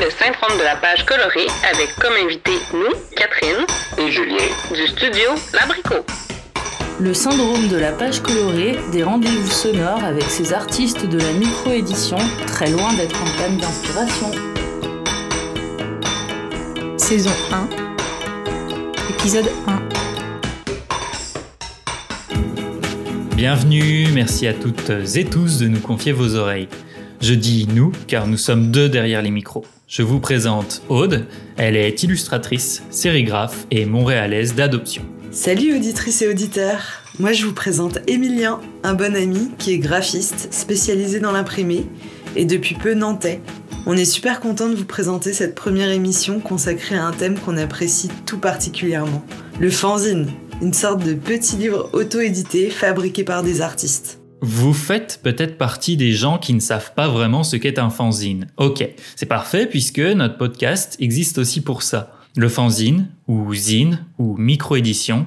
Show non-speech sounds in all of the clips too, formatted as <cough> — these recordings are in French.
le syndrome de la page colorée avec comme invité nous, Catherine et Julien du studio L'Abricot. Le syndrome de la page colorée, des rendez-vous sonores avec ces artistes de la micro-édition, très loin d'être en panne d'inspiration. Saison 1, épisode 1. Bienvenue, merci à toutes et tous de nous confier vos oreilles. Je dis nous car nous sommes deux derrière les micros. Je vous présente Aude, elle est illustratrice, sérigraphe et montréalaise d'adoption. Salut auditrices et auditeurs, moi je vous présente Emilien, un bon ami qui est graphiste spécialisé dans l'imprimé et depuis peu nantais. On est super content de vous présenter cette première émission consacrée à un thème qu'on apprécie tout particulièrement, le fanzine, une sorte de petit livre auto-édité fabriqué par des artistes. Vous faites peut-être partie des gens qui ne savent pas vraiment ce qu'est un fanzine. Ok, c'est parfait puisque notre podcast existe aussi pour ça. Le fanzine, ou zine, ou micro-édition,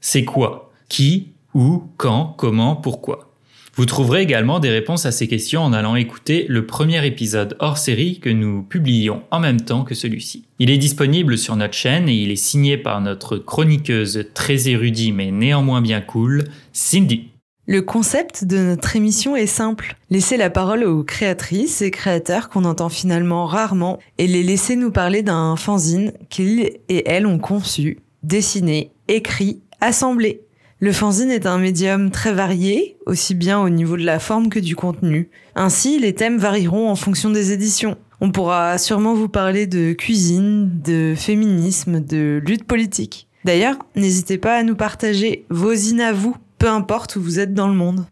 c'est quoi? Qui Où Quand Comment Pourquoi? Vous trouverez également des réponses à ces questions en allant écouter le premier épisode hors série que nous publions en même temps que celui-ci. Il est disponible sur notre chaîne et il est signé par notre chroniqueuse très érudite mais néanmoins bien cool, Cindy. Le concept de notre émission est simple. Laisser la parole aux créatrices et créateurs qu'on entend finalement rarement et les laisser nous parler d'un fanzine qu'ils et elles ont conçu, dessiné, écrit, assemblé. Le fanzine est un médium très varié, aussi bien au niveau de la forme que du contenu. Ainsi, les thèmes varieront en fonction des éditions. On pourra sûrement vous parler de cuisine, de féminisme, de lutte politique. D'ailleurs, n'hésitez pas à nous partager vos zines à vous peu importe où vous êtes dans le monde.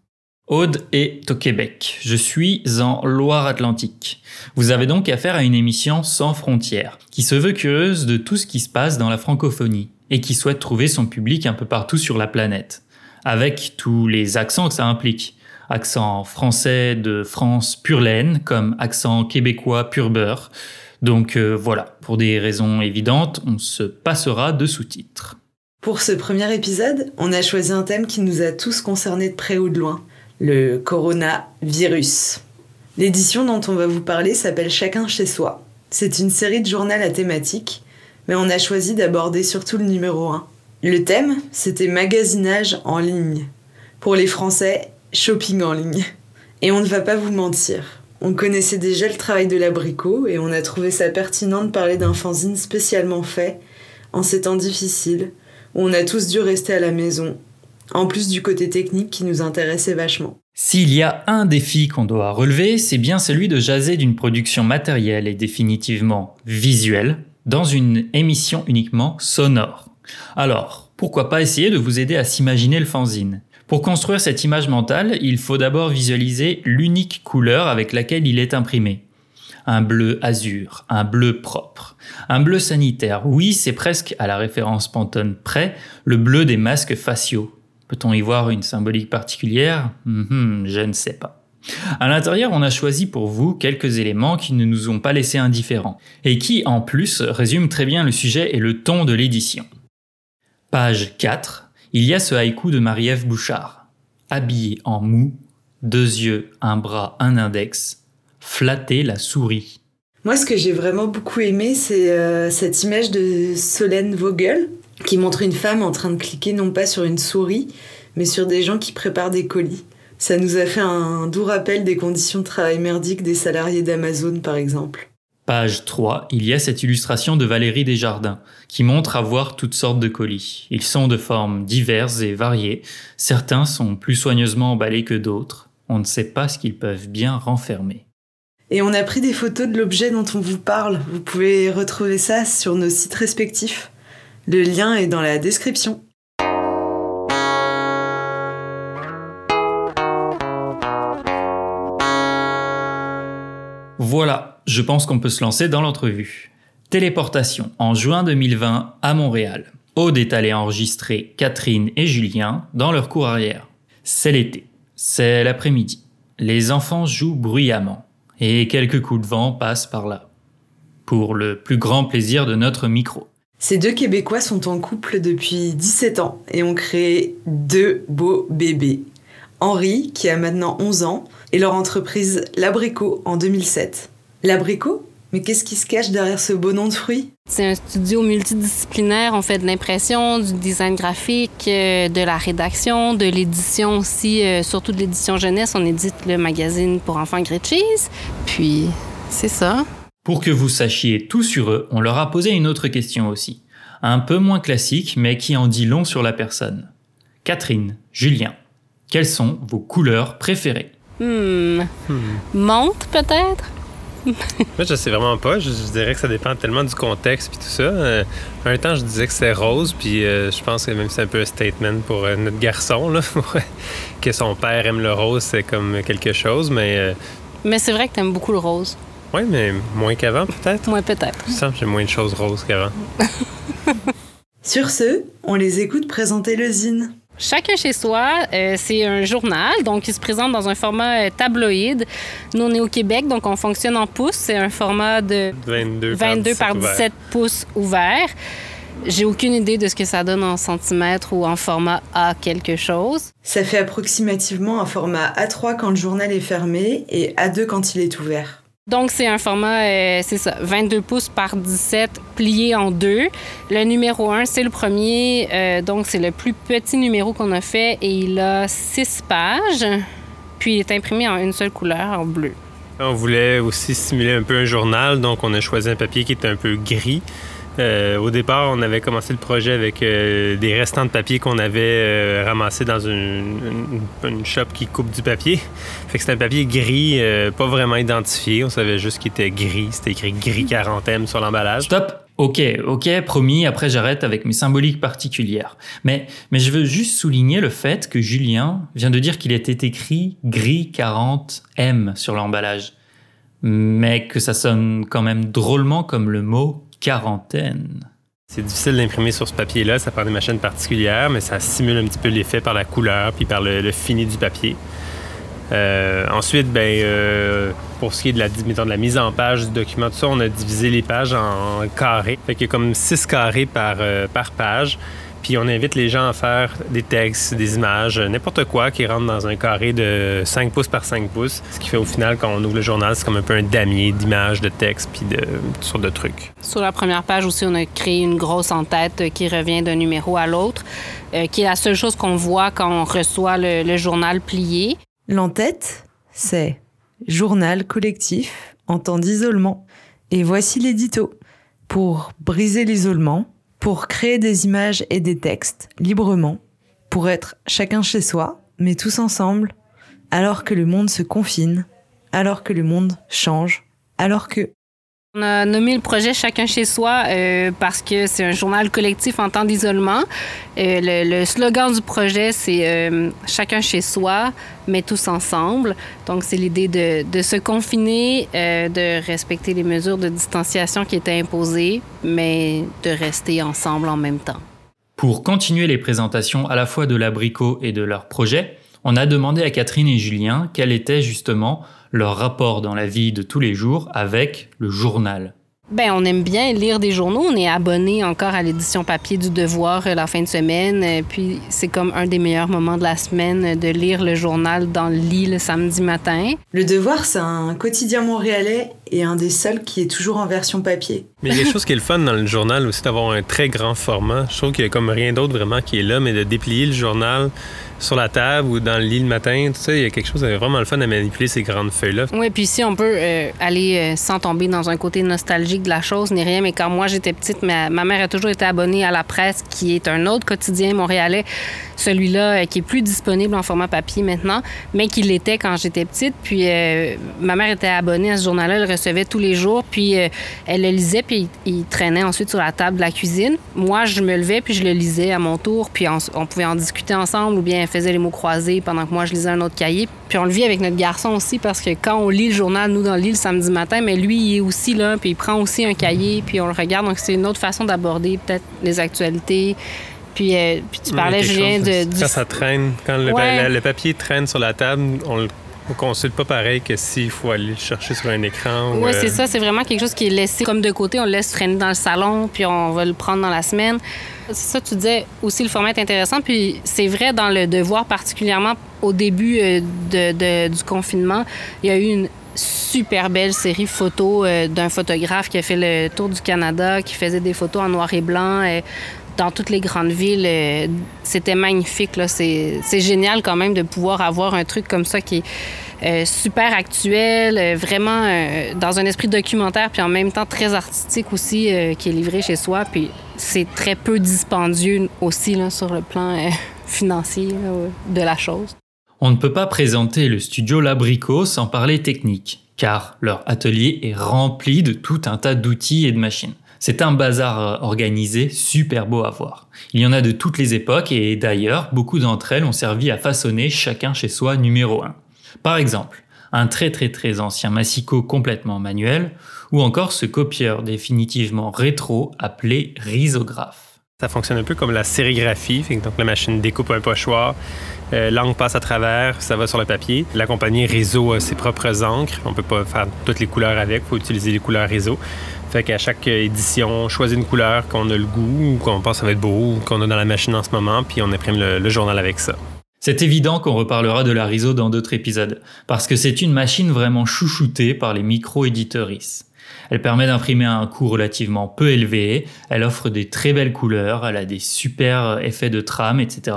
Aude est au Québec. Je suis en Loire-Atlantique. Vous avez donc affaire à une émission sans frontières, qui se veut curieuse de tout ce qui se passe dans la francophonie, et qui souhaite trouver son public un peu partout sur la planète, avec tous les accents que ça implique. Accent français de France pure laine, comme accent québécois pur beurre. Donc euh, voilà, pour des raisons évidentes, on se passera de sous-titres. Pour ce premier épisode, on a choisi un thème qui nous a tous concernés de près ou de loin, le coronavirus. L'édition dont on va vous parler s'appelle Chacun chez soi. C'est une série de journaux à thématique, mais on a choisi d'aborder surtout le numéro 1. Le thème, c'était magasinage en ligne. Pour les Français, shopping en ligne. Et on ne va pas vous mentir. On connaissait déjà le travail de l'abricot et on a trouvé ça pertinent de parler d'un fanzine spécialement fait en ces temps difficiles on a tous dû rester à la maison, en plus du côté technique qui nous intéressait vachement. S'il y a un défi qu'on doit relever, c'est bien celui de jaser d'une production matérielle et définitivement visuelle dans une émission uniquement sonore. Alors, pourquoi pas essayer de vous aider à s'imaginer le fanzine? Pour construire cette image mentale, il faut d'abord visualiser l'unique couleur avec laquelle il est imprimé un bleu azur, un bleu propre, un bleu sanitaire. Oui, c'est presque à la référence Pantone près, le bleu des masques faciaux. Peut-on y voir une symbolique particulière? Mhm, Je ne sais pas. À l'intérieur, on a choisi pour vous quelques éléments qui ne nous ont pas laissé indifférents, et qui, en plus, résument très bien le sujet et le ton de l'édition. Page 4, il y a ce haïku de Marie-Ève Bouchard. Habillé en mou, deux yeux, un bras, un index, flatter la souris. Moi, ce que j'ai vraiment beaucoup aimé, c'est euh, cette image de Solène Vogel qui montre une femme en train de cliquer non pas sur une souris, mais sur des gens qui préparent des colis. Ça nous a fait un doux rappel des conditions de travail merdiques des salariés d'Amazon, par exemple. Page 3, il y a cette illustration de Valérie Desjardins, qui montre avoir toutes sortes de colis. Ils sont de formes diverses et variées. Certains sont plus soigneusement emballés que d'autres. On ne sait pas ce qu'ils peuvent bien renfermer. Et on a pris des photos de l'objet dont on vous parle. Vous pouvez retrouver ça sur nos sites respectifs. Le lien est dans la description. Voilà, je pense qu'on peut se lancer dans l'entrevue. Téléportation en juin 2020 à Montréal. Aude est allée enregistrer Catherine et Julien dans leur cour arrière. C'est l'été. C'est l'après-midi. Les enfants jouent bruyamment et quelques coups de vent passent par là, pour le plus grand plaisir de notre micro. Ces deux Québécois sont en couple depuis 17 ans et ont créé deux beaux bébés. Henri, qui a maintenant 11 ans, et leur entreprise L'Abricot en 2007. L'Abricot Mais qu'est-ce qui se cache derrière ce beau nom de fruit? C'est un studio multidisciplinaire. On fait de l'impression, du design graphique, euh, de la rédaction, de l'édition aussi, euh, surtout de l'édition jeunesse. On édite le magazine pour enfants Great Cheese. Puis, c'est ça. Pour que vous sachiez tout sur eux, on leur a posé une autre question aussi. Un peu moins classique, mais qui en dit long sur la personne. Catherine, Julien, quelles sont vos couleurs préférées? Hmm. Monte, peut-être? Moi, je sais vraiment pas. Je, je dirais que ça dépend tellement du contexte puis tout ça. Euh, un temps, je disais que c'est rose, puis euh, je pense que même c'est un peu un statement pour euh, notre garçon, là, <laughs> que son père aime le rose, c'est comme quelque chose, mais... euh, Mais c'est vrai que t'aimes beaucoup le rose. ouais, mais moins qu'avant, peut-être? Moi, peut-être. Je sens que j'ai moins de choses roses qu'avant. <laughs> Sur ce, on les écoute présenter le zine. Chacun chez soi, euh, c'est un journal, donc il se présente dans un format euh, tabloïd. Nous, on est au Québec, donc on fonctionne en pouces. C'est un format de 22, 22 par ouvert. 17 pouces ouvert. J'ai aucune idée de ce que ça donne en centimètres ou en format A quelque chose. Ça fait approximativement un format A3 quand le journal est fermé et A2 quand il est ouvert. Donc, c'est un format, euh, c'est ça, 22 pouces par 17 plié en deux. Le numéro 1, c'est le premier. euh, donc, c'est le plus petit numéro qu'on a fait et il a 6 pages. Puis, il est imprimé en une seule couleur, en bleu. On voulait aussi simuler un peu un journal, donc on a choisi un papier qui était un peu gris. Euh, au départ, on avait commencé le projet avec euh, des restants de papier qu'on avait euh, ramassés dans une, une, une shop qui coupe du papier. Fait que c'était un papier gris, euh, pas vraiment identifié. On savait juste qu'il était gris. C'était écrit gris 40M sur l'emballage. Stop Ok, ok, promis, après j'arrête avec mes symboliques particulières. Mais, mais je veux juste souligner le fait que Julien vient de dire qu'il était écrit gris 40M sur l'emballage. Mais que ça sonne quand même drôlement comme le mot C'est difficile d'imprimer sur ce papier-là. Ça prend des machines particulières, mais ça simule un petit peu l'effet par la couleur puis par le, fini du papier. Euh, ensuite, ben, euh, pour ce qui est de la, mise en page du document, tout ça, on a divisé les pages en carrés. Fait qu'il y a comme six carrés par, euh, par page. Puis on invite les gens à faire des textes, des images, n'importe quoi qui rentre dans un carré de 5 pouces par 5 pouces. Ce qui fait au final, quand on ouvre le journal, c'est comme un peu un damier d'images, de textes, puis de toutes sortes de trucs. Sur la première page aussi, on a créé une grosse en-tête qui revient d'un numéro à l'autre, euh, qui est la seule chose qu'on voit quand on reçoit le, le journal plié. L'entête, c'est journal collectif en temps d'isolement. Et voici l'édito. Pour briser l'isolement, pour créer des images et des textes librement, pour être chacun chez soi, mais tous ensemble, alors que le monde se confine, alors que le monde change, alors que On a nommé le projet Chacun chez soi euh, parce que c'est un journal collectif en temps d'isolement. Euh, le, slogan du projet, c'est euh, Chacun chez soi, mais tous ensemble. Donc, c'est l'idée de, de se confiner, de respecter les mesures de distanciation qui étaient imposées, mais de rester ensemble en même temps. Pour continuer les présentations à la fois de l'abricot et de leur projet, on a demandé à Catherine et Julien quel était justement leur rapport dans la vie de tous les jours avec le journal. Ben, on aime bien lire des journaux. On est abonné encore à l'édition papier du Devoir euh, la fin de semaine. Euh, Puis c'est comme un des meilleurs moments de la semaine euh, de lire le journal dans le lit le samedi matin. le devoir, c'est un quotidien montréalais et un des seuls qui est toujours en version papier. Mais il y a quelque chose qui est le fun dans le journal aussi, d'avoir un très grand format. Je trouve qu'il y a comme rien d'autre vraiment qui est là, mais de déplier le journal sur la table ou dans le lit le matin, tout ça, il y a quelque chose de vraiment le fun à manipuler ces grandes feuilles-là. Oui, puis ici, on peut euh, aller euh, sans tomber dans un côté nostalgique de la chose, ni rien. Mais quand moi, j'étais petite, ma, ma mère a toujours été abonnée à La Presse, qui est un autre quotidien montréalais. Celui-là, euh, qui est plus disponible en format papier maintenant, mais qui l'était quand j'étais petite. Puis euh, ma mère était abonnée à ce journal-là, recevait tous les jours. Puis euh, elle le lisait, puis il, il traînait ensuite sur la table de la cuisine. Moi, je me levais, puis je le lisais à mon tour. Puis on, on pouvait en discuter ensemble, ou bien elle faisait les mots croisés pendant que moi, je lisais un autre cahier. Puis on le vit avec notre garçon aussi, parce que quand on lit le journal, nous, dans le lit le samedi matin, mais lui, il est aussi là, puis il prend aussi un cahier, puis on le regarde. Donc c'est une autre façon d'aborder peut-être les actualités. Puis, euh, puis tu parlais, Julien, de, du Quand ça traîne, quand le, Ouais. le- le papier traîne sur la table, on le on consulte pas pareil que s'il faut aller le chercher sur un écran. ou, Oui, euh, c'est ça. C'est vraiment quelque chose qui est laissé comme de côté. On le laisse traîner dans le salon, puis on va le prendre dans la semaine. C'est ça, tu disais aussi, le format est intéressant. Puis c'est vrai dans le devoir, particulièrement au début euh, de, de- du confinement, il y a eu une super belle série photos euh, d'un photographe qui a fait le tour du Canada, qui faisait des photos en noir et blanc. euh, dans toutes les grandes villes, euh, c'était magnifique. là. C'est génial quand même de pouvoir avoir un truc comme ça qui est euh, super actuel, euh, vraiment dans un esprit documentaire, puis en même temps très artistique aussi, qui est livré chez soi. Puis c'est très peu dispendieux aussi là, sur le plan <laughs> financier de la chose. On ne peut pas présenter le studio Labrico sans parler technique, car leur atelier est rempli de tout un tas d'outils et de machines. C'est un bazar euh, organisé super beau à voir. Il y en a de toutes les époques et d'ailleurs, beaucoup d'entre elles ont servi à façonner chacun chez soi numéro 1. Par exemple, un très très très ancien massicot complètement manuel ou encore ce copieur définitivement rétro appelé risographe. Ça fonctionne un peu comme la sérigraphie. Donc la machine découpe un pochoir, euh, l'encre passe à travers, ça va sur le papier. La compagnie Réseau a ses propres encres. On peut pas faire toutes les couleurs avec, faut utiliser les couleurs Réseau. Fait qu'à chaque édition, on choisit une couleur qu'on a le goût ou qu'on pense que ça va être beau ou qu'on a dans la machine en ce moment, puis on imprime le, journal avec ça. C'est évident qu'on reparlera de la RISO dans d'autres épisodes, parce que c'est une machine vraiment chouchoutée par les micro-éditeuristes. Elle permet d'imprimer à un coût relativement peu élevé, elle offre des très belles couleurs, elle a des super effets de trame, etc.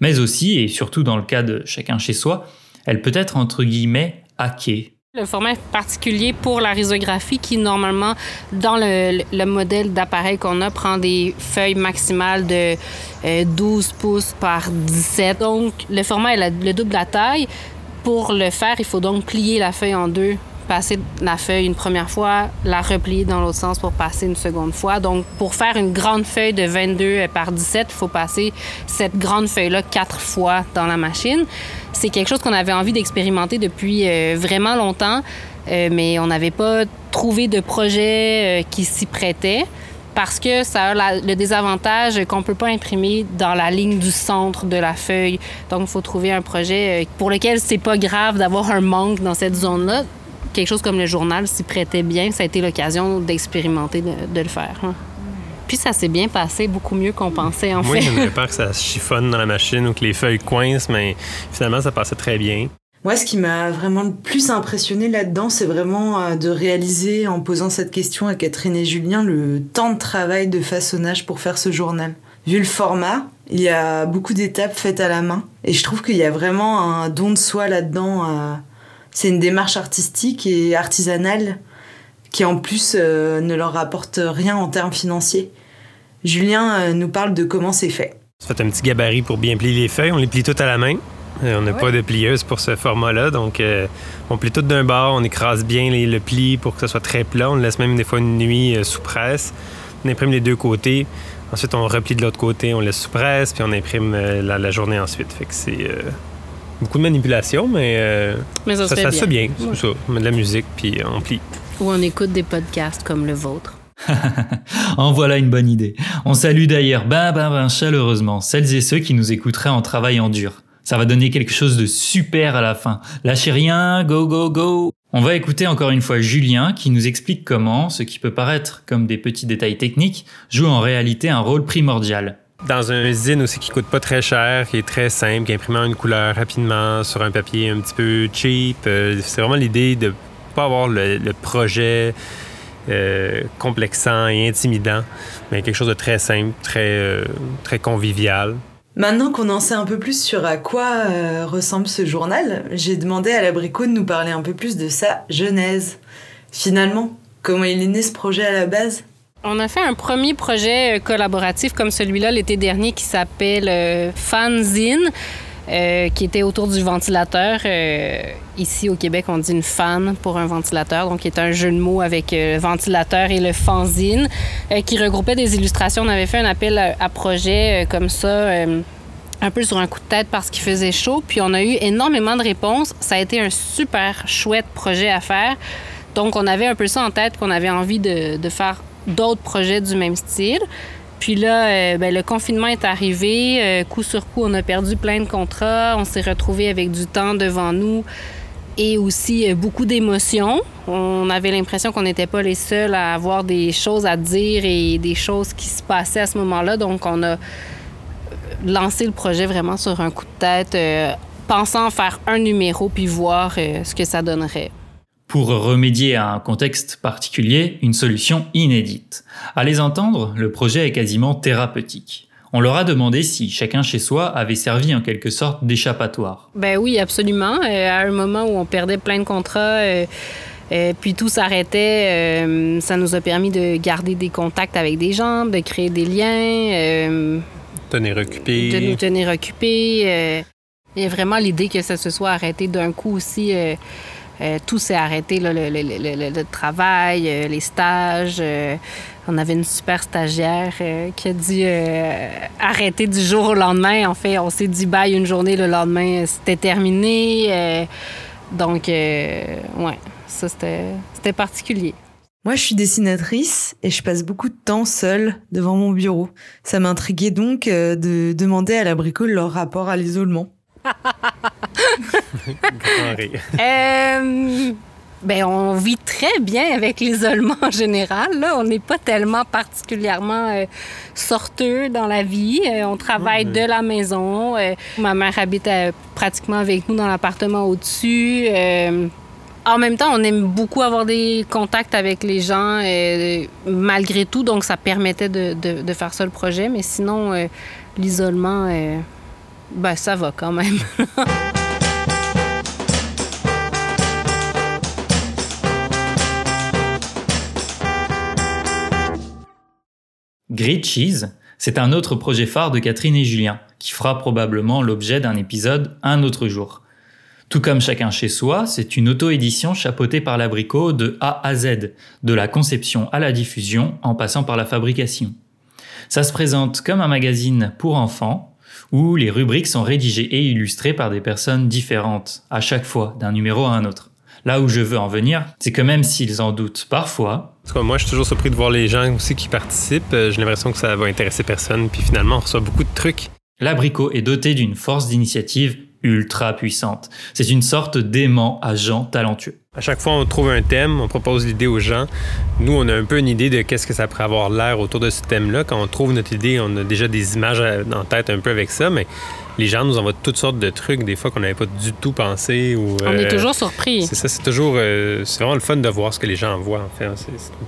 Mais aussi, et surtout dans le cas de chacun chez soi, elle peut être entre guillemets hackée. Le format est particulier pour la risographie qui, normalement, dans le, le modèle d'appareil qu'on a, prend des feuilles maximales de euh, 12 pouces par 17. Donc, le format est le double de la taille. Pour le faire, il faut donc plier la feuille en deux, passer la feuille une première fois, la replier dans l'autre sens pour passer une seconde fois. Donc, pour faire une grande feuille de 22 par 17, il faut passer cette grande feuille-là quatre fois dans la machine. C'est quelque chose qu'on avait envie d'expérimenter depuis euh, vraiment longtemps, euh, mais on n'avait pas trouvé de projet euh, qui s'y prêtait parce que ça a le désavantage qu'on ne peut pas imprimer dans la ligne du centre de la feuille. Donc, il faut trouver un projet pour lequel c'est pas grave d'avoir un manque dans cette zone-là. Quelque chose comme le journal s'y prêtait bien. Ça a été l'occasion d'expérimenter de, de le faire. hein. Puis ça s'est bien passé, beaucoup mieux qu'on pensait en Moi, fait. j'avais peur que ça se chiffonne dans la machine ou que les feuilles coincent, mais finalement, ça passait très bien. Moi, ce qui m'a vraiment le plus impressionné là-dedans, c'est vraiment euh, de réaliser, en posant cette question à Catherine et Julien, le temps de travail de façonnage pour faire ce journal. Vu le format, il y a beaucoup d'étapes faites à la main. Et je trouve qu'il y a vraiment un don de soi là-dedans. euh, C'est une démarche artistique et artisanale qui, en plus, euh, ne leur rapporte rien en termes financiers. Julien euh, nous parle de comment c'est fait. On fait un petit gabarit pour bien plier les feuilles. On les plie toutes à la main. Euh, on n'a pas de plieuse pour ce format-là, donc euh, on plie tout d'un bord, on écrase bien les- le pli pour que ce soit très plat. On le laisse même des fois une nuit euh, sous presse. On imprime les deux côtés. Ensuite, on replie de l'autre côté, on laisse sous presse, puis on imprime euh, la, la journée ensuite. Fait que c'est euh, beaucoup de manipulation, mais euh, Mais ça, ça, se fait ça bien. se fait bien. Ouais. C'est ça. On met de la musique, puis on plie. Ou on écoute des podcasts comme le vôtre. <laughs> En voilà une bonne idée. On salue d'ailleurs ben ben ben chaleureusement celles et ceux qui nous écouteraient en travaillant dur. Ça va donner quelque chose de super à la fin. Lâchez rien, go go go. On va écouter encore une fois Julien qui nous explique comment ce qui peut paraître comme des petits détails techniques joue en réalité un rôle primordial. Dans un zine aussi qui coûte pas très cher, qui est très simple, qui imprime une couleur rapidement sur un papier un petit peu cheap. euh, c'est vraiment l'idée de pas avoir le, le projet euh, complexant et intimidant, mais quelque chose de très simple, très, euh, très convivial. Maintenant qu'on en sait un peu plus sur à quoi euh, ressemble ce journal, j'ai demandé à l'abricot de nous parler un peu plus de sa genèse. Finalement, comment il est né ce projet à la base? On a fait un premier projet collaboratif comme celui-là l'été dernier qui s'appelle euh, Fanzine, euh, qui était autour du ventilateur. Euh, ici au Québec, on dit une fan pour un ventilateur, donc qui est un jeu de mots avec euh, le ventilateur et le fanzine, qui regroupait des illustrations. On avait fait un appel à, projet comme ça. un peu sur un coup de tête parce qu'il faisait chaud. Puis on a eu énormément de réponses. Ça a été un super chouette projet à faire. Donc on avait un peu ça en tête qu'on avait envie de faire d'autres projets du même style. Puis là, euh, ben, le confinement est arrivé. Euh, coup sur coup, on a perdu plein de contrats. On s'est retrouvé avec du temps devant nous et aussi euh, beaucoup d'émotions. On avait l'impression qu'on n'était pas les seuls à avoir des choses à dire et des choses qui se passaient à ce moment-là. Donc on a lancé le projet vraiment sur un coup de tête, pensant faire un numéro puis voir ce que ça donnerait. Pour remédier à un contexte particulier, une solution inédite. À les entendre, le projet est quasiment thérapeutique. On leur a demandé si chacun chez soi avait servi en quelque sorte d'échappatoire. Ben oui, absolument. Euh, à un moment où on perdait plein de contrats, euh, euh, puis tout s'arrêtait, ça nous a permis de garder des contacts avec des gens, de créer des liens. tenir occupés. De nous tenir occupés. Il y a vraiment l'idée que ça se soit arrêté d'un coup aussi. Tout s'est arrêté, le, travail, les stages. On avait une super stagiaire euh, qui a dit euh, arrêter du jour au lendemain. En fait, on s'est dit bye une journée, le lendemain, c'était terminé. Euh, donc, ouais, ça, c'était particulier. Moi, je suis dessinatrice et je passe beaucoup de temps seule devant mon bureau. Ça m'intriguait donc de demander à la bricole leur rapport à l'isolement. Euh, ben, on vit très bien avec l'isolement en général. Là. On n'est pas tellement particulièrement euh, sorteux dans la vie. Euh, on travaille de la maison. Ma mère habite pratiquement avec nous dans l'appartement au-dessus. en même temps, on aime beaucoup avoir des contacts avec les gens malgré tout, donc ça permettait de, de, faire ça le projet. Mais sinon, l'isolement, ben, ça va quand même. <laughs> Great Cheese, c'est un autre projet phare de Catherine et Julien, qui fera probablement l'objet d'un épisode un autre jour. Tout comme chacun chez soi, c'est une auto-édition chapeautée par l'abricot de A à Z, de la conception à la diffusion en passant par la fabrication. Ça se présente comme un magazine pour enfants, où les rubriques sont rédigées et illustrées par des personnes différentes, à chaque fois, d'un numéro à un autre. Là où je veux en venir, c'est que même s'ils en doutent parfois, moi, je suis toujours surpris de voir les gens aussi qui participent. Euh, j'ai l'impression que ça va intéresser personne. Puis finalement, on reçoit beaucoup de trucs. L'abricot est doté d'une force d'initiative ultra puissante. C'est une sorte d'aimant à gens talentueux. À chaque fois, on trouve un thème, on propose l'idée aux gens. Nous, on a un peu une idée de qu'est-ce que ça pourrait avoir l'air autour de ce thème-là. Quand on trouve notre idée, on a déjà des images en tête un peu avec ça, mais les gens nous envoient toutes sortes de trucs, des fois qu'on n'avait pas du tout pensé. Ou, on est euh, toujours surpris. C'est ça, c'est toujours. Euh, c'est vraiment le fun de voir ce que les gens envoient, en fait.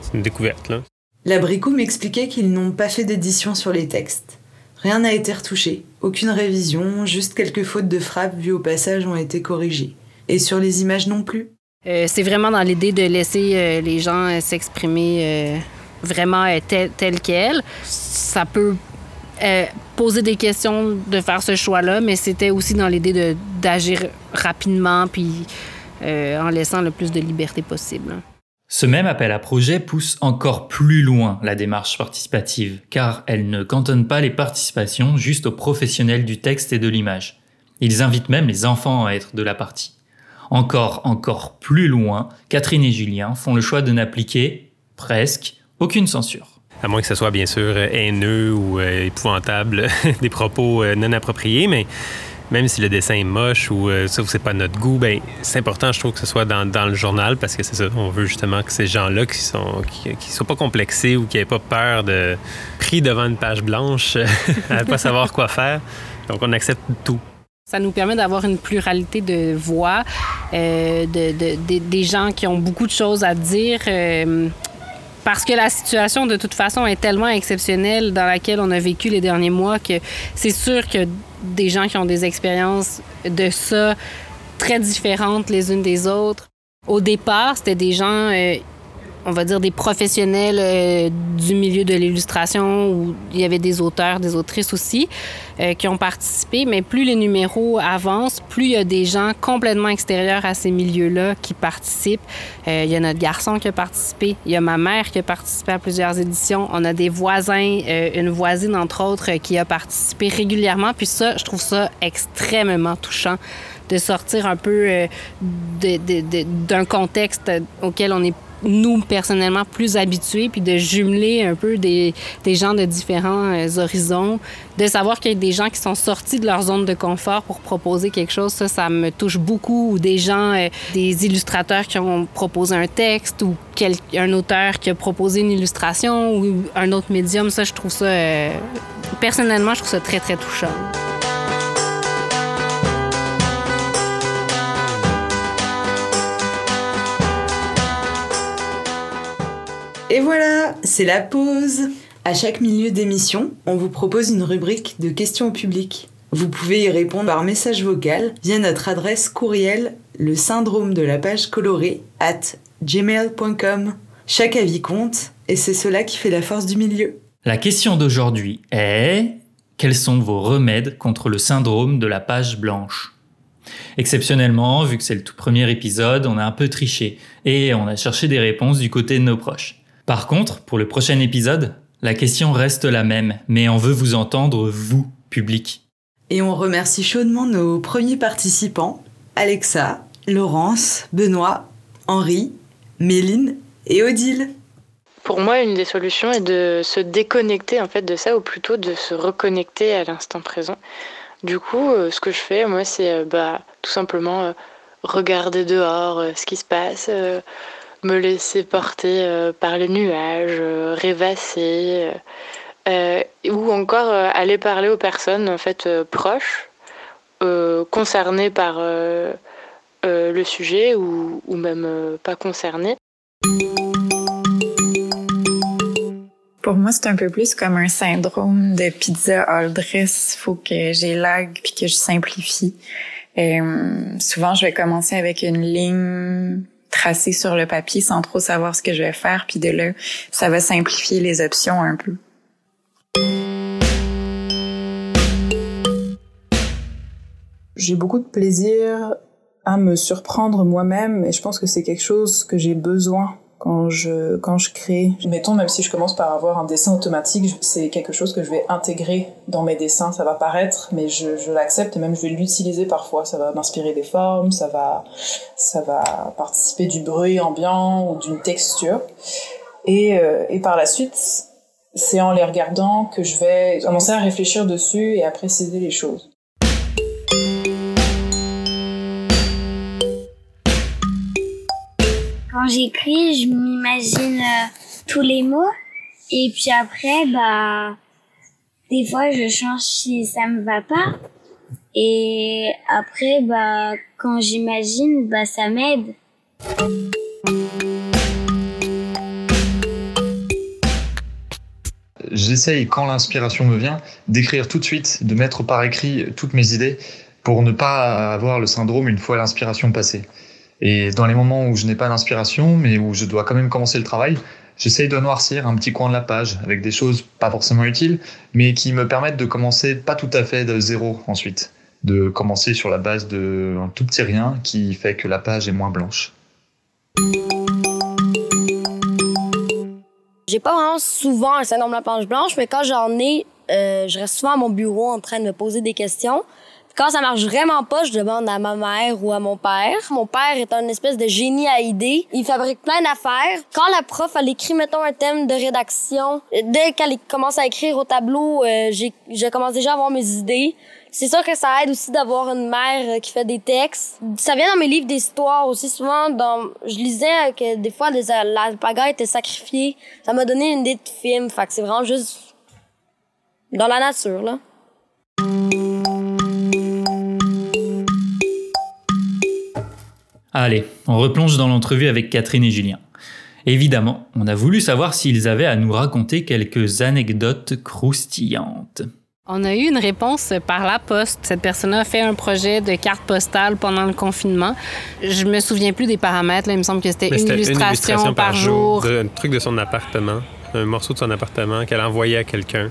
C'est une découverte, là. L'abricot m'expliquait qu'ils n'ont pas fait d'édition sur les textes. Rien n'a été retouché, aucune révision, juste quelques fautes de frappe vues au passage ont été corrigées. Et sur les images non plus. Euh, c'est vraiment dans l'idée de laisser les gens s'exprimer vraiment tel, tel quel. Ça peut euh, poser des questions de faire ce choix-là, mais c'était aussi dans l'idée d'agir rapidement puis euh, en laissant le plus de liberté possible. Ce même appel à projet pousse encore plus loin la démarche participative, car elle ne cantonne pas les participations juste aux professionnels du texte et de l'image. Ils invitent même les enfants à être de la partie. Encore, encore plus loin, Catherine et Julien font le choix de n'appliquer, presque, aucune censure à moins que ce soit bien sûr haineux ou euh, épouvantable, <laughs> des propos euh, non appropriés, mais même si le dessin est moche ou euh, ça c'est pas notre goût, ben c'est important je trouve que ce soit dans, le journal parce que c'est ça, on veut justement que ces gens-là qui sont qui, pas complexés ou qui aient pas peur de pris devant une page blanche <laughs> à pas savoir quoi faire. Donc on accepte tout. Ça nous permet d'avoir une pluralité de voix, de, de, des gens qui ont beaucoup de choses à dire parce que la situation, de toute façon, est tellement exceptionnelle dans laquelle on a vécu les derniers mois que c'est sûr que des gens qui ont des expériences de ça très différentes les unes des autres. Au départ, c'était des gens euh, on va dire, des professionnels euh, du milieu de l'illustration, où il y avait des auteurs, des autrices aussi, euh, qui ont participé. Mais plus les numéros avancent, plus il y a des gens complètement extérieurs à ces milieux-là qui participent. Euh, il y a notre garçon qui a participé, il y a ma mère qui a participé à plusieurs éditions. On a des voisins, une voisine, entre autres, qui a participé régulièrement. Puis ça, je trouve ça extrêmement touchant de sortir un peu d'un contexte auquel on est nous, personnellement, plus habitués, puis de jumeler un peu des, des gens de différents euh, horizons, de savoir qu'il y a des gens qui sont sortis de leur zone de confort pour proposer quelque chose, ça, ça me touche beaucoup. Ou des gens, euh, des illustrateurs qui ont proposé un texte, ou quel, un auteur qui a proposé une illustration, ou un autre médium, ça, je trouve ça, euh, personnellement, je trouve ça très, très touchant. Et voilà, c'est la pause. À chaque milieu d'émission, on vous propose une rubrique de questions au public. Vous pouvez y répondre par message vocal via notre adresse courriel le syndrome de la page colorée at gmail.com. Chaque avis compte et c'est cela qui fait la force du milieu. La question d'aujourd'hui est quels sont vos remèdes contre le syndrome de la page blanche? Exceptionnellement, vu que c'est le tout premier épisode, on a un peu triché et on a cherché des réponses du côté de nos proches. Par contre, pour le prochain épisode, la question reste la même, mais on veut vous entendre, vous, public. Et on remercie chaudement nos premiers participants, Alexa, Laurence, Benoît, Henri, Méline et Odile. Pour moi, une des solutions est de se déconnecter en fait de ça, ou plutôt de se reconnecter à l'instant présent. Du coup, euh, ce que je fais, moi, c'est euh, bah, tout simplement euh, regarder dehors ce qui se passe, me laisser porter par les nuages, rêvasser, ou encore aller parler aux personnes en fait proches, concernées par le sujet ou, ou même pas concernées. Pour moi, c'est un peu plus comme un syndrome de pizza all dress. Faut que j'élague puis que je simplifie. Euh, souvent, je vais commencer avec une ligne tracée sur le papier sans trop savoir ce que je vais faire, puis de là, ça va simplifier les options un peu. J'ai beaucoup de plaisir à me surprendre moi-même et je pense que c'est quelque chose que j'ai besoin quand je quand je crée. Mettons même si je commence par avoir un dessin automatique, c'est quelque chose que je vais intégrer dans mes dessins. Ça va paraître, mais je, je l'accepte et même je vais l'utiliser parfois. Ça va m'inspirer des formes, ça va ça va participer du bruit ambiant ou d'une texture. Et, euh, et par la suite, c'est en les regardant que je vais commencer à réfléchir dessus et à préciser les choses. Quand j'écris, je m'imagine euh, tous les mots. Et puis après, bah, des fois, je change si ça me va pas. Et après, bah, quand j'imagine, bah, ça m'aide. J'essaye, quand l'inspiration me vient, d'écrire tout de suite, de mettre par écrit toutes mes idées pour ne pas avoir le syndrome une fois l'inspiration passée. Et dans les moments où je n'ai pas d'inspiration, mais où je dois quand même commencer le travail, j'essaye de noircir un petit coin de la page avec des choses pas forcément utiles, mais qui me permettent de commencer pas tout à fait de zéro ensuite. De commencer sur la base d'un tout petit rien qui fait que la page est moins blanche. J'ai pas vraiment souvent un syndrome de la page blanche, mais quand j'en ai, euh, je reste souvent à mon bureau en train de me poser des questions. Quand ça marche vraiment pas, je demande à ma mère ou à mon père. Mon père est un espèce de génie à idées. Il fabrique plein d'affaires. Quand la prof, elle écrit, mettons, un thème de rédaction, dès qu'elle commence à écrire au tableau, euh, je commence déjà à avoir mes idées. C'est sûr que ça aide aussi d'avoir une mère euh, qui fait des textes. Ça vient dans mes livres d'histoire aussi. Souvent, dans, je lisais que des fois, les, la pagaille était sacrifiée. Ça m'a donné une idée de film. Fait que c'est vraiment juste dans la nature, là. Allez, on replonge dans l'entrevue avec Catherine et Julien. Évidemment, on a voulu savoir s'ils avaient à nous raconter quelques anecdotes croustillantes. On a eu une réponse par la poste. Cette personne a fait un projet de carte postale pendant le confinement. Je me souviens plus des paramètres. Il me semble que c'était une, illustration par, jour. un truc de son appartement, un morceau de son appartement qu'elle envoyait à quelqu'un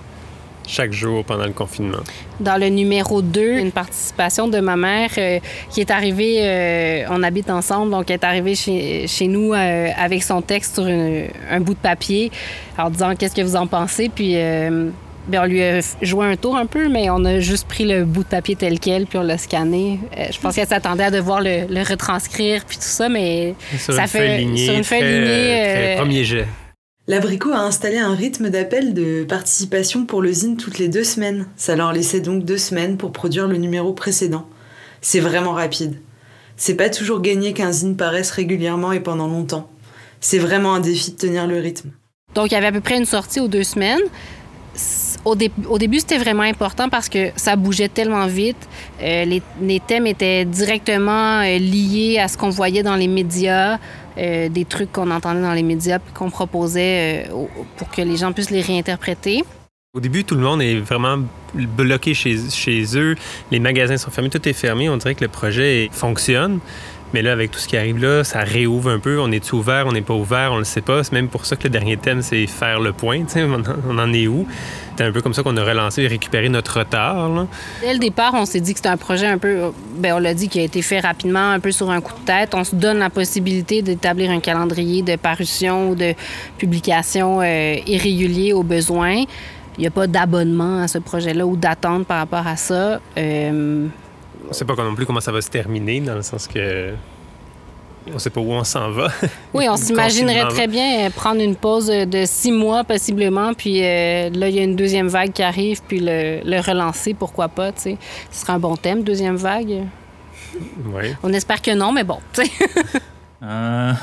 chaque jour pendant le confinement. Dans le numéro 2, une participation de ma mère euh, qui est arrivée, euh, on habite ensemble, donc elle est arrivée chez, chez nous euh, avec son texte sur un bout de papier en disant qu'est-ce que vous en pensez, puis ben, on lui a joué un tour un peu, mais on a juste pris le bout de papier tel quel, puis on l'a scanné. je pense qu'elle s'attendait à devoir le, le, retranscrire, puis tout ça, mais ça fait sur une feuille lignée. premier jet. L'abricot a installé un rythme d'appel de participation pour le zine toutes les deux semaines. Ça leur laissait donc deux semaines pour produire le numéro précédent. C'est vraiment rapide. C'est pas toujours gagné qu'un zine paraisse régulièrement et pendant longtemps. C'est vraiment un défi de tenir le rythme. Donc, il y avait à peu près une sortie aux deux semaines. Au, début, c'était vraiment important parce que ça bougeait tellement vite. Euh, les, thèmes étaient directement euh, liés à ce qu'on voyait dans les médias. euh, des trucs qu'on entendait dans les médias puis qu'on proposait pour que les gens puissent les réinterpréter. Au début, tout le monde est vraiment bloqué chez, chez eux. Les magasins sont fermés, tout est fermé. On dirait que le projet fonctionne. Mais là, avec tout ce qui arrive là, ça réouvre un peu. On est ouvert, on n'est pas ouvert, on le sait pas. C'est même pour ça que le dernier thème, c'est faire le point. On en est où? C'est un peu comme ça qu'on a relancé et récupéré notre retard. Dès le départ, on s'est dit que c'était un projet un peu, ben on l'a dit, qui a été fait rapidement, un peu sur un coup de tête. On se donne la possibilité d'établir un calendrier de parution ou de publication euh, irrégulier au besoin. Il n'y a pas d'abonnement à ce projet-là ou d'attente par rapport à ça. Euh, on ne sait pas non plus comment ça va se terminer, dans le sens que on sait pas où on s'en va. Oui, on <laughs> s'imaginerait très bien prendre une pause de six mois possiblement, puis euh, là, il y a une deuxième vague qui arrive, puis le, relancer, pourquoi pas, tu sais. Ce serait un bon thème, deuxième vague. Oui. On espère que non, mais bon, tu sais. <laughs> Uh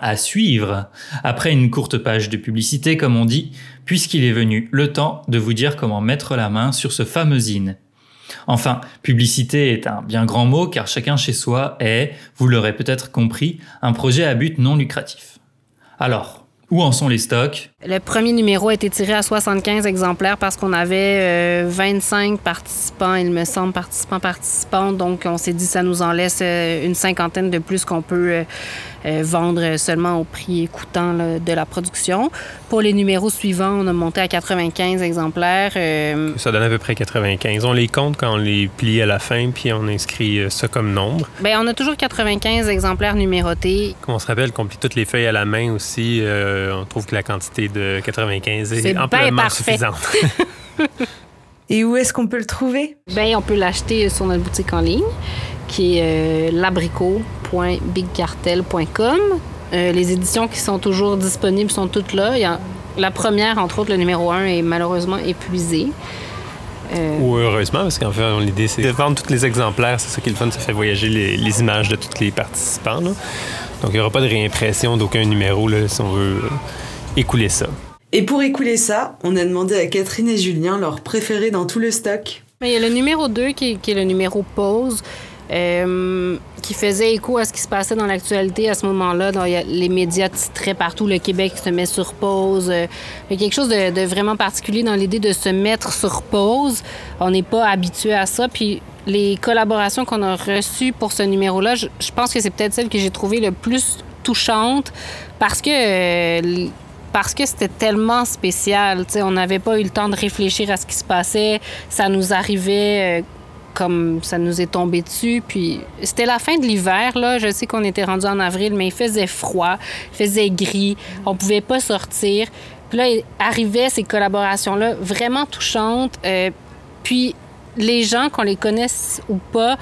à suivre. Après une courte page de publicité, comme on dit, puisqu'il est venu le temps de vous dire comment mettre la main sur ce fameux in. Enfin, publicité est un bien grand mot car chacun chez soi est, vous l'aurez peut-être compris, un projet à but non lucratif. Alors, où en sont les stocks? Le premier numéro a été tiré à 75 exemplaires parce qu'on avait 25 euh, participants, il me semble, participants, participants. Donc, on s'est dit ça nous en laisse euh, une cinquantaine de plus qu'on peut euh, vendre seulement au prix coûtant de la production. Pour les numéros suivants, on a monté à 95 exemplaires. Euh, ça donne à peu près 95. On les compte quand on les plie à la fin, puis on inscrit euh, ça comme nombre. Bien, on a toujours 95 exemplaires numérotés. Comme on se rappelle qu'on plie toutes les feuilles à la main aussi, on trouve que la quantité de 95 est, amplement suffisante. <laughs> Et où est-ce qu'on peut le trouver? Bien, on peut l'acheter sur notre boutique en ligne qui est l'abricot www.bigcartel.com. Euh, les éditions qui sont toujours disponibles sont toutes là. Il y a, la première, entre autres, le numéro 1, est malheureusement épuisée. Euh, Ou heureusement, parce qu'en fait, l'idée, c'est de vendre tous les exemplaires. C'est ça qui est le fun, ça fait voyager les, images de tous les participants. Donc, il n'y aura pas de réimpression d'aucun numéro là, si on veut euh, écouler ça. Et pour écouler ça, on a demandé à Catherine et Julien leur préféré dans tout le stock. Il y a le numéro 2 qui, qui est le numéro pause. Euh, qui faisait écho à ce qui se passait dans l'actualité à ce moment-là. Les médias titraient partout, le Québec se met sur pause. Euh, il y a quelque chose de, vraiment particulier dans l'idée de se mettre sur pause. On n'est pas habitué à ça. Puis les collaborations qu'on a reçues pour ce numéro-là, je, pense que c'est peut-être celle que j'ai trouvée le plus touchante parce que... Euh, parce que c'était tellement spécial. on n'avait pas eu le temps de réfléchir à ce qui se passait. Ça nous arrivait comme ça nous est tombé dessus. Puis c'était la fin de l'hiver, là. Je sais qu'on était rendu en avril, mais il faisait froid, il faisait gris, on pouvait pas sortir. Puis là, arrivaient ces collaborations-là vraiment touchantes. Euh, puis les gens, qu'on les connaisse ou pas,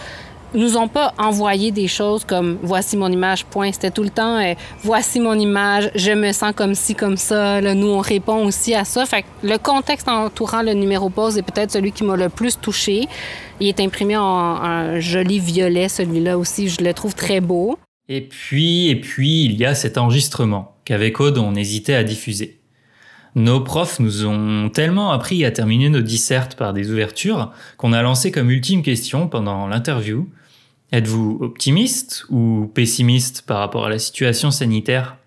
nous ont pas envoyé des choses comme voici mon image, point. C'était tout le temps euh, voici mon image, je me sens comme ci, comme ça. Là, nous, on répond aussi à ça. Fait que le contexte entourant le numéro pause est peut-être celui qui m'a le plus touché. Il est imprimé en joli violet, celui-là aussi. Je le trouve très beau. Et puis, et puis, il y a cet enregistrement qu'avec Aude, on hésitait à diffuser. Nos profs nous ont tellement appris à terminer nos dissertes par des ouvertures qu'on a lancé comme ultime question pendant l'interview Êtes-vous optimiste ou pessimiste par rapport à la situation sanitaire?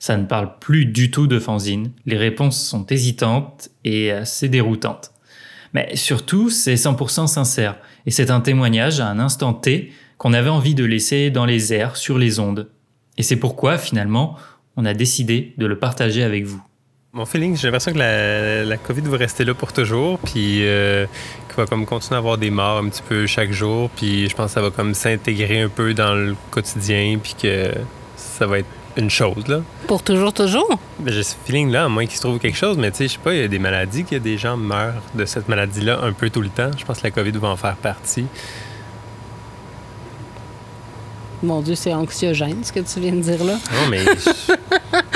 Ça ne parle plus du tout de fanzine. Les réponses sont hésitantes et assez déroutantes. Mais surtout, c'est 100% sincère. Et c'est un témoignage à un instant T qu'on avait envie de laisser dans les airs, sur les ondes. Et c'est pourquoi, finalement, on a décidé de le partager avec vous. Mon feeling, j'ai l'impression que la, la, COVID va rester là pour toujours, puis euh, qu'il va comme continuer à avoir des morts un petit peu chaque jour, puis je pense que ça va comme s'intégrer un peu dans le quotidien, puis que ça va être une chose, là. Pour toujours, toujours? Ben, j'ai ce feeling-là, à moins qu'il se trouve quelque chose, mais tu sais, je sais pas, il y a des maladies, qu'il y a des gens meurent de cette maladie-là un peu tout le temps. Je pense que la COVID va en faire partie. Mon Dieu, c'est anxiogène, ce que tu viens de dire là. Non, mais... <laughs>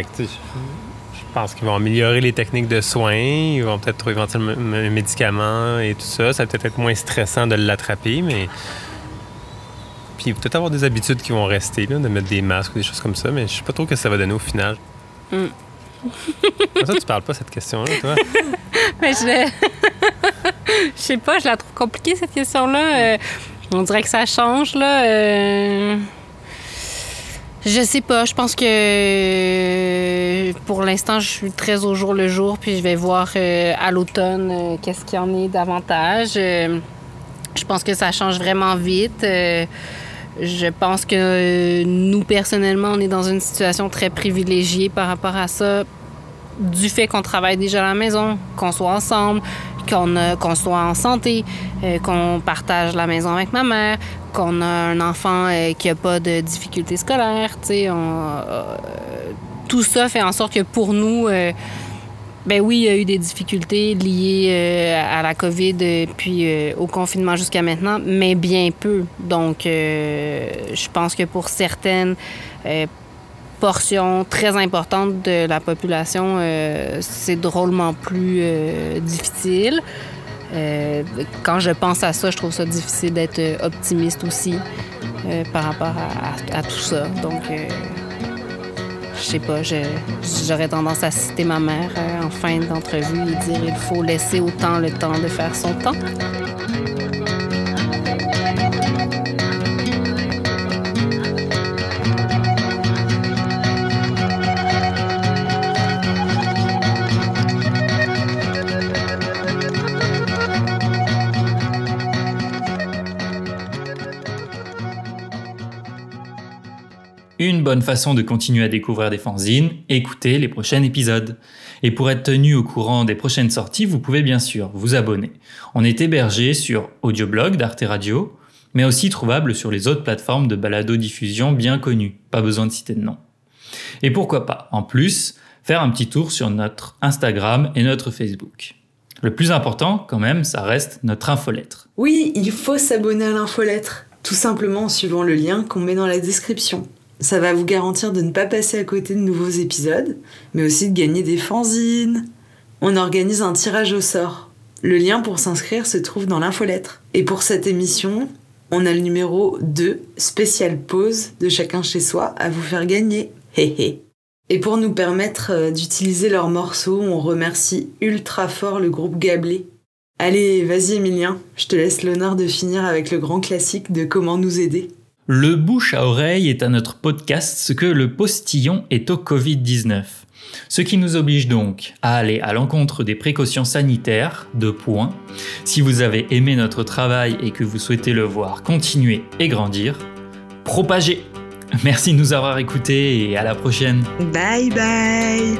je pense qu'ils vont améliorer les techniques de soins, ils vont peut-être trouver éventuellement un médicament et tout ça. Ça va peut-être être moins stressant de l'attraper, mais. Puis il va peut-être avoir des habitudes qui vont rester, de mettre des masques ou des choses comme ça, mais je sais pas trop ce que ça va donner au final. Mm. <laughs> ça, tu parles pas cette question-là, toi? <laughs> mais je. <laughs> je sais pas, je la trouve compliquée, cette question-là. Euh, on dirait que ça change, là. Euh, Je sais pas. Je pense que pour l'instant, je suis très au jour le jour, puis je vais voir euh, à l'automne euh, qu'est-ce qu'il y en est davantage. Euh, je pense que ça change vraiment vite. je pense que nous, personnellement, on est dans une situation très privilégiée par rapport à ça, du fait qu'on travaille déjà à la maison, qu'on soit ensemble, qu'on soit en santé, qu'on partage la maison avec ma mère, qu'on a un enfant euh, qui n'a pas de difficultés scolaires. Euh, tout ça fait en sorte que pour nous, euh, ben oui, il y a eu des difficultés liées à la COVID puis au confinement jusqu'à maintenant, mais bien peu. Donc, je pense que pour certaines portions très importantes de la population, c'est drôlement plus difficile. Euh, quand je pense à ça, je trouve ça difficile d'être euh, optimiste aussi euh, par rapport à, tout ça. Donc, je sais pas, j'aurais tendance à citer ma mère en fin d'entrevue et dire il faut laisser autant le temps de faire son temps. Une bonne façon de continuer à découvrir des fanzines, écoutez les prochains épisodes. Et pour être tenu au courant des prochaines sorties, vous pouvez bien sûr vous abonner. On est hébergé sur Audioblog d'Arte Radio, mais aussi trouvable sur les autres plateformes de balado-diffusion bien connues. Pas besoin de citer de nom. Et pourquoi pas, en plus, faire un petit tour sur notre Instagram et notre Facebook. Le plus important, quand même, ça reste notre infolettre. Oui, il faut s'abonner à l'infolettre, tout simplement en suivant le lien qu'on met dans la description. Ça va vous garantir de ne pas passer à côté de nouveaux épisodes, mais aussi de gagner des fanzines. On organise un tirage au sort. Le lien pour s'inscrire se trouve dans l'infolettre. Et pour cette émission, on a le numéro 2, spécial pause de chacun chez soi, à vous faire gagner. Et pour nous permettre euh, d'utiliser leurs morceaux, on remercie ultra fort le groupe Gablé. Allez, vas-y Emilien, je te laisse l'honneur de finir avec le grand classique de Comment nous aider. Le bouche à oreille est à notre podcast ce que le postillon est au Covid-19. Ce qui nous oblige donc à aller à l'encontre des précautions sanitaires, de points. Si vous avez aimé notre travail et que vous souhaitez le voir continuer et grandir, propagez. Merci de nous avoir écoutés et à la prochaine. Bye bye